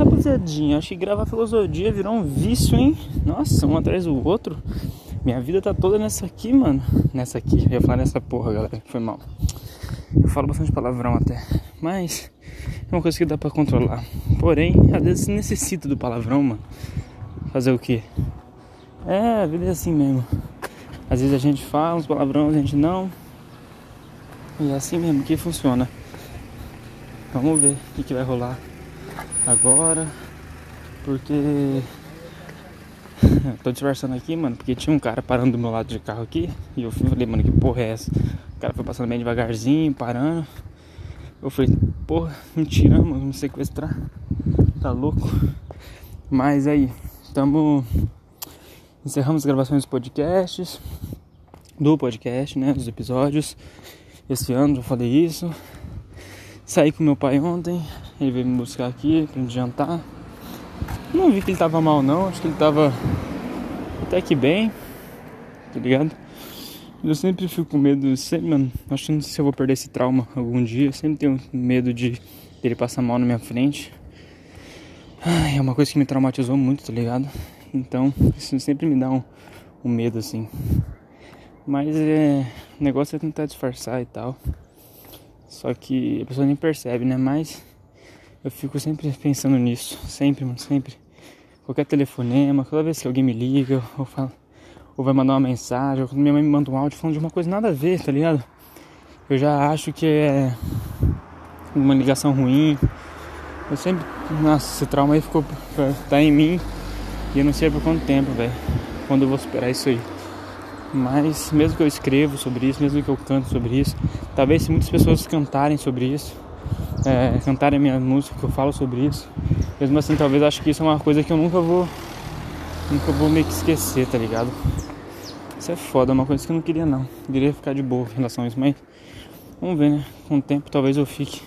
rapaziadinha, acho que gravar filosofia virou um vício, hein? Nossa, um atrás do outro. Minha vida tá toda nessa aqui, mano. Nessa aqui, eu ia falar nessa porra, galera. Foi mal. Eu falo bastante palavrão até. Mas é uma coisa que dá pra controlar. Porém, às vezes necessita do palavrão, mano. Fazer o quê? É, a vida é assim mesmo. Às vezes a gente fala uns palavrões, a gente não. E é assim mesmo que funciona. Vamos ver o que, que vai rolar agora. Porque. Tô disfarçando aqui, mano, porque tinha um cara parando do meu lado de carro aqui. E eu falei, mano, que porra é essa? O cara foi passando bem devagarzinho, parando. Eu falei, porra, mentira, mano, me sequestrar. Tá louco? Mas aí, tamo. Encerramos as gravações dos podcasts. Do podcast, né? Dos episódios. Esse ano já falei isso. Saí com meu pai ontem. Ele veio me buscar aqui pra gente jantar. Não vi que ele tava mal não, acho que ele tava até que bem, tá ligado? Eu sempre fico com medo, sempre, mano, sei se eu vou perder esse trauma algum dia, eu sempre tenho medo de ele passar mal na minha frente. Ai, é uma coisa que me traumatizou muito, tá ligado? Então, isso sempre me dá um, um medo assim. Mas é, o negócio é tentar disfarçar e tal. Só que a pessoa nem percebe, né? Mas eu fico sempre pensando nisso, sempre, mano, sempre. Qualquer telefonema, toda vez que alguém me liga ou fala, ou vai mandar uma mensagem, ou quando minha mãe me manda um áudio falando de uma coisa nada a ver, tá ligado? Eu já acho que é uma ligação ruim. Eu sempre. Nossa, esse trauma aí ficou. tá em mim. E eu não sei por quanto tempo, velho. Quando eu vou superar isso aí. Mas mesmo que eu escrevo sobre isso, mesmo que eu canto sobre isso, talvez se muitas pessoas cantarem sobre isso, é, cantarem a minha música, que eu falo sobre isso, mesmo assim talvez acho que isso é uma coisa que eu nunca vou. Nunca vou meio que esquecer, tá ligado? Isso é foda, é uma coisa que eu não queria não. Eu queria ficar de boa em relação a isso, mas vamos ver, né? Com o tempo talvez eu fique.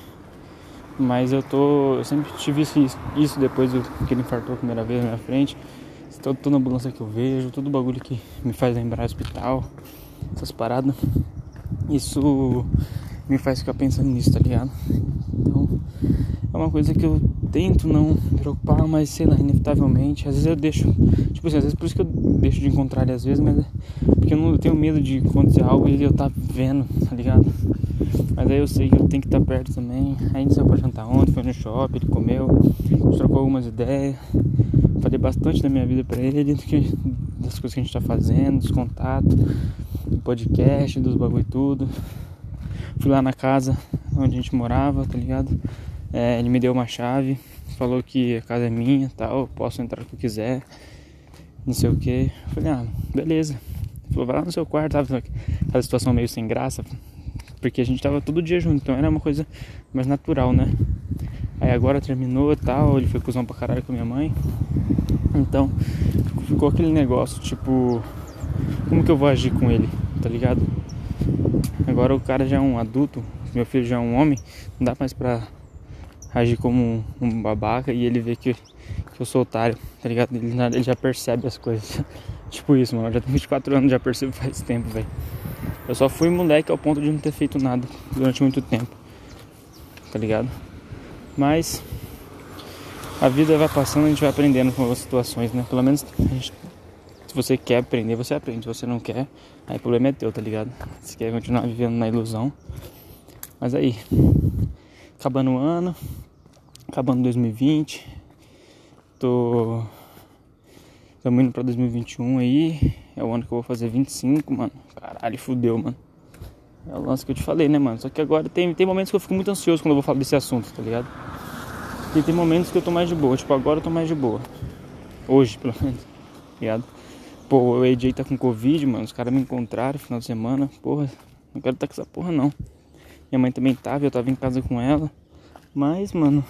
Mas eu tô. Eu sempre tive isso, isso depois do que ele infartou a primeira vez na minha frente. Toda, toda ambulância que eu vejo, todo bagulho que me faz lembrar hospital, essas paradas. Isso me faz ficar pensando nisso, tá ligado? Então é uma coisa que eu tento não me preocupar, mas sei lá, inevitavelmente. Às vezes eu deixo, tipo assim, às vezes por isso que eu deixo de encontrar ele às vezes, mas é porque eu, não, eu tenho medo de acontecer algo e eu tá vendo, tá ligado? Mas aí eu sei que eu tenho que estar perto também. Aí a gente saiu pra jantar ontem, foi no shopping, ele comeu, trocou algumas ideias. Falei bastante da minha vida pra ele, que, das coisas que a gente tá fazendo, dos contatos, do podcast, dos bagulho e tudo. Fui lá na casa onde a gente morava, tá ligado? É, ele me deu uma chave, falou que a casa é minha tal, posso entrar o que eu quiser, não sei o que. Falei, ah, beleza. Ele falou, vai lá no seu quarto, tava aquela situação meio sem graça, porque a gente tava todo dia junto, então era uma coisa mais natural, né? Aí agora terminou e tal, ele foi cuzão pra caralho com minha mãe. Então ficou aquele negócio, tipo, como que eu vou agir com ele, tá ligado? Agora o cara já é um adulto, meu filho já é um homem, não dá mais pra agir como um, um babaca e ele vê que, que eu sou otário, tá ligado? Ele, ele já percebe as coisas. tipo isso, mano. Eu já tenho 24 anos, já percebo faz tempo, velho. Eu só fui moleque ao ponto de não ter feito nada durante muito tempo. Tá ligado? Mas a vida vai passando, a gente vai aprendendo com as situações, né? Pelo menos gente, se você quer aprender, você aprende. Se você não quer, aí o problema é teu, tá ligado? Se quer continuar vivendo na ilusão. Mas aí, acabando o ano, acabando 2020, tô. Estamos indo pra 2021 aí. É o ano que eu vou fazer 25, mano. Caralho, fudeu, mano. É o lance que eu te falei, né, mano? Só que agora tem, tem momentos que eu fico muito ansioso quando eu vou falar desse assunto, tá ligado? E tem momentos que eu tô mais de boa. Tipo, agora eu tô mais de boa. Hoje, pelo menos. Tá ligado? Pô, o AJ tá com Covid, mano. Os caras me encontraram no final de semana. Porra, não quero estar tá com essa porra, não. Minha mãe também tava, eu tava em casa com ela. Mas, mano,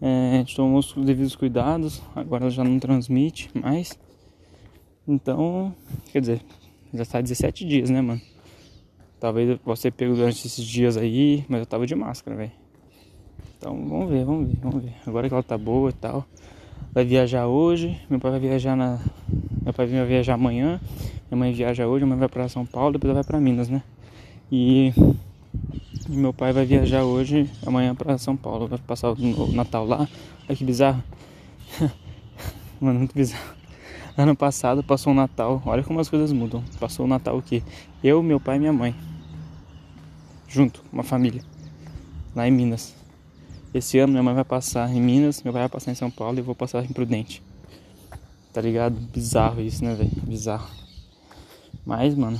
é, tomou os devidos cuidados. Agora ela já não transmite mais. Então, quer dizer, já está 17 dias, né, mano? Talvez eu possa pego durante esses dias aí, mas eu tava de máscara, velho. Então, vamos ver, vamos ver, vamos ver. Agora que ela tá boa e tal. Vai viajar hoje, meu pai vai viajar na. Meu pai vai viajar amanhã, minha mãe viaja hoje, minha mãe vai pra São Paulo, depois vai pra Minas, né? E E meu pai vai viajar hoje, amanhã para São Paulo. Vai passar o Natal lá. Olha que bizarro. Mano, muito bizarro. Ano passado passou o Natal. Olha como as coisas mudam. Passou o Natal o quê? Eu, meu pai e minha mãe. Junto, uma família. Lá em Minas. Esse ano minha mãe vai passar em Minas, meu pai vai passar em São Paulo e eu vou passar em Prudente. Tá ligado? Bizarro isso, né, velho? Bizarro. Mas, mano.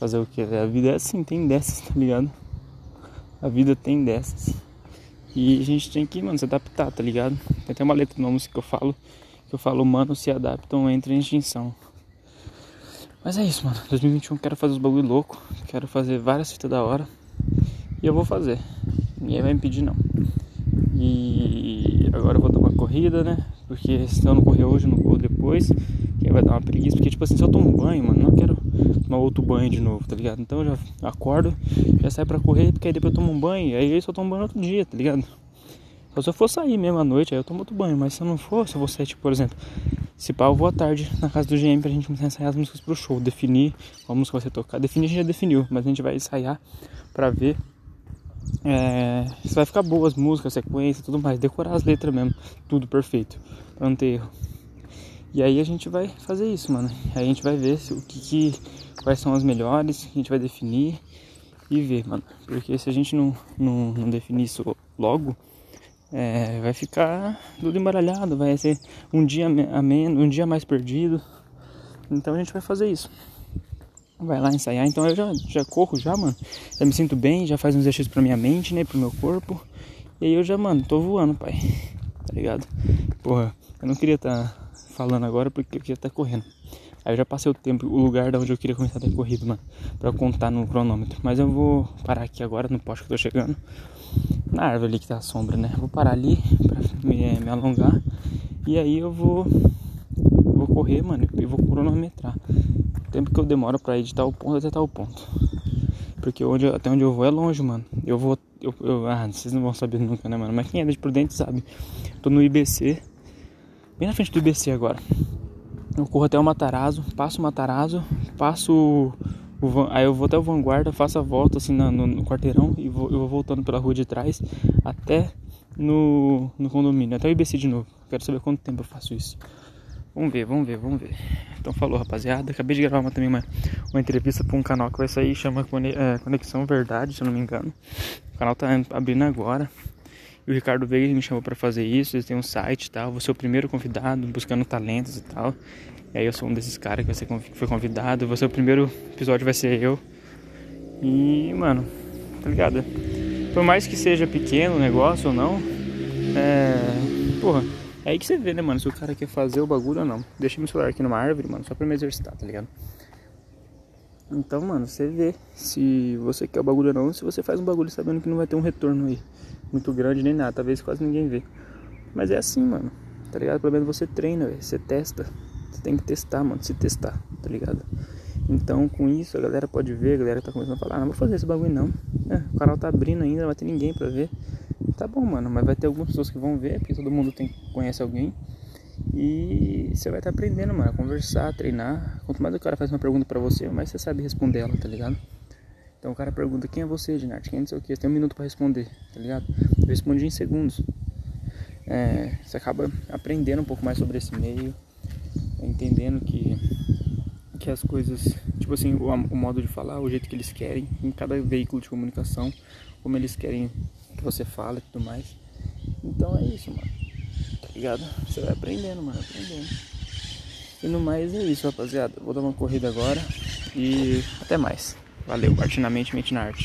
Fazer o que? A vida é assim, tem dessas, tá ligado? A vida tem dessas. E a gente tem que, mano, se adaptar, tá ligado? Tem até uma letra uma música que eu falo, que eu falo, humanos se adaptam, entra em extinção. Mas é isso, mano. 2021 quero fazer os bagulho louco, quero fazer várias fitas da hora. E eu vou fazer. Ninguém vai impedir não. E agora eu vou dar uma corrida, né? Porque se eu não correr hoje, eu não corro depois. Que vai dar uma preguiça. Porque, tipo assim, se eu tomo banho, mano, não quero tomar outro banho de novo, tá ligado? Então eu já acordo, já saio pra correr, porque aí depois eu tomo um banho. Aí eu só tomo banho outro dia, tá ligado? Só se eu for sair mesmo à noite, aí eu tomo outro banho. Mas se eu não for, se eu vou sair, tipo, por exemplo, se pá, eu vou à tarde na casa do GM pra gente começar a ensaiar as músicas pro show. Definir qual música vai ser tocar. Definir a gente já definiu, mas a gente vai ensaiar pra ver é, se vai ficar boas as músicas, sequência tudo mais. Decorar as letras mesmo, tudo perfeito, pra não ter erro. E aí a gente vai fazer isso, mano. Aí a gente vai ver se, o que, que quais são as melhores, a gente vai definir e ver, mano. Porque se a gente não, não, não definir isso logo, é, vai ficar tudo embaralhado, vai ser um dia a menos, um dia mais perdido. Então a gente vai fazer isso. Vai lá ensaiar, então eu já, já corro já, mano. Já me sinto bem, já faz um exercício pra minha mente, né? Pro meu corpo. E aí eu já, mano, tô voando, pai. Tá ligado? Porra, eu não queria estar tá falando agora porque eu queria estar tá correndo. Aí eu já passei o tempo, o lugar da onde eu queria começar a ter corrido, mano. Pra contar no cronômetro. Mas eu vou parar aqui agora, no poste que eu tô chegando. Na árvore ali que tá a sombra, né? Vou parar ali pra me, me alongar. E aí eu vou. Vou correr, mano, e vou cronometrar tempo que eu demoro para ir de tal ponto até tal ponto. Porque onde, até onde eu vou é longe, mano. Eu vou. Eu, eu, ah, vocês não vão saber nunca, né, mano? Mas quem é de Prudente sabe. Tô no IBC. Bem na frente do IBC agora. Eu corro até o Matarazzo, passo o Matarazzo, passo o, aí eu vou até o Vanguarda, faço a volta assim no, no, no quarteirão e vou, eu vou voltando pela rua de trás até no, no condomínio, até o IBC de novo. Quero saber quanto tempo eu faço isso. Vamos ver, vamos ver, vamos ver. Então falou, rapaziada. Acabei de gravar uma, também uma, uma entrevista para um canal que vai sair, chama é, Conexão Verdade, se eu não me engano. O canal tá abrindo agora. E o Ricardo Veiga me chamou para fazer isso. Eles têm um site e tal. Vou ser o primeiro convidado, buscando talentos e tal. E aí eu sou um desses caras que, que foi convidado. Vou ser o primeiro episódio, vai ser eu. E, mano, tá ligado? Por mais que seja pequeno o negócio ou não, é. Porra é aí que você vê, né, mano, se o cara quer fazer o bagulho ou não. Deixa meu celular aqui numa árvore, mano, só pra me exercitar, tá ligado? Então, mano, você vê se você quer o bagulho ou não, se você faz um bagulho sabendo que não vai ter um retorno aí muito grande nem nada, talvez quase ninguém vê. Mas é assim, mano, tá ligado? Pelo menos você treina, véio, você testa. Você tem que testar, mano, se testar, tá ligado? Então, com isso, a galera pode ver, a galera tá começando a falar, ah, não vou fazer esse bagulho não. É, o canal tá abrindo ainda, não vai ter ninguém pra ver. Tá bom, mano, mas vai ter algumas pessoas que vão ver, porque todo mundo tem, conhece alguém. E você vai estar tá aprendendo, mano, a conversar, a treinar. Quanto mais o cara faz uma pergunta pra você, mais você sabe responder ela, tá ligado? Então o cara pergunta, quem é você, Ginarte? Quem é não sei o que? Você tem um minuto pra responder, tá ligado? Eu respondi em segundos. É, você acaba aprendendo um pouco mais sobre esse meio, entendendo que, que as coisas, tipo assim, o, o modo de falar, o jeito que eles querem, em cada veículo de comunicação, como eles querem que você fala e tudo mais. Então é isso, mano. Tá ligado? Você vai aprendendo, mano, aprendendo. E no mais é isso, rapaziada. Vou dar uma corrida agora e até mais. Valeu, arte na mente, mente na arte.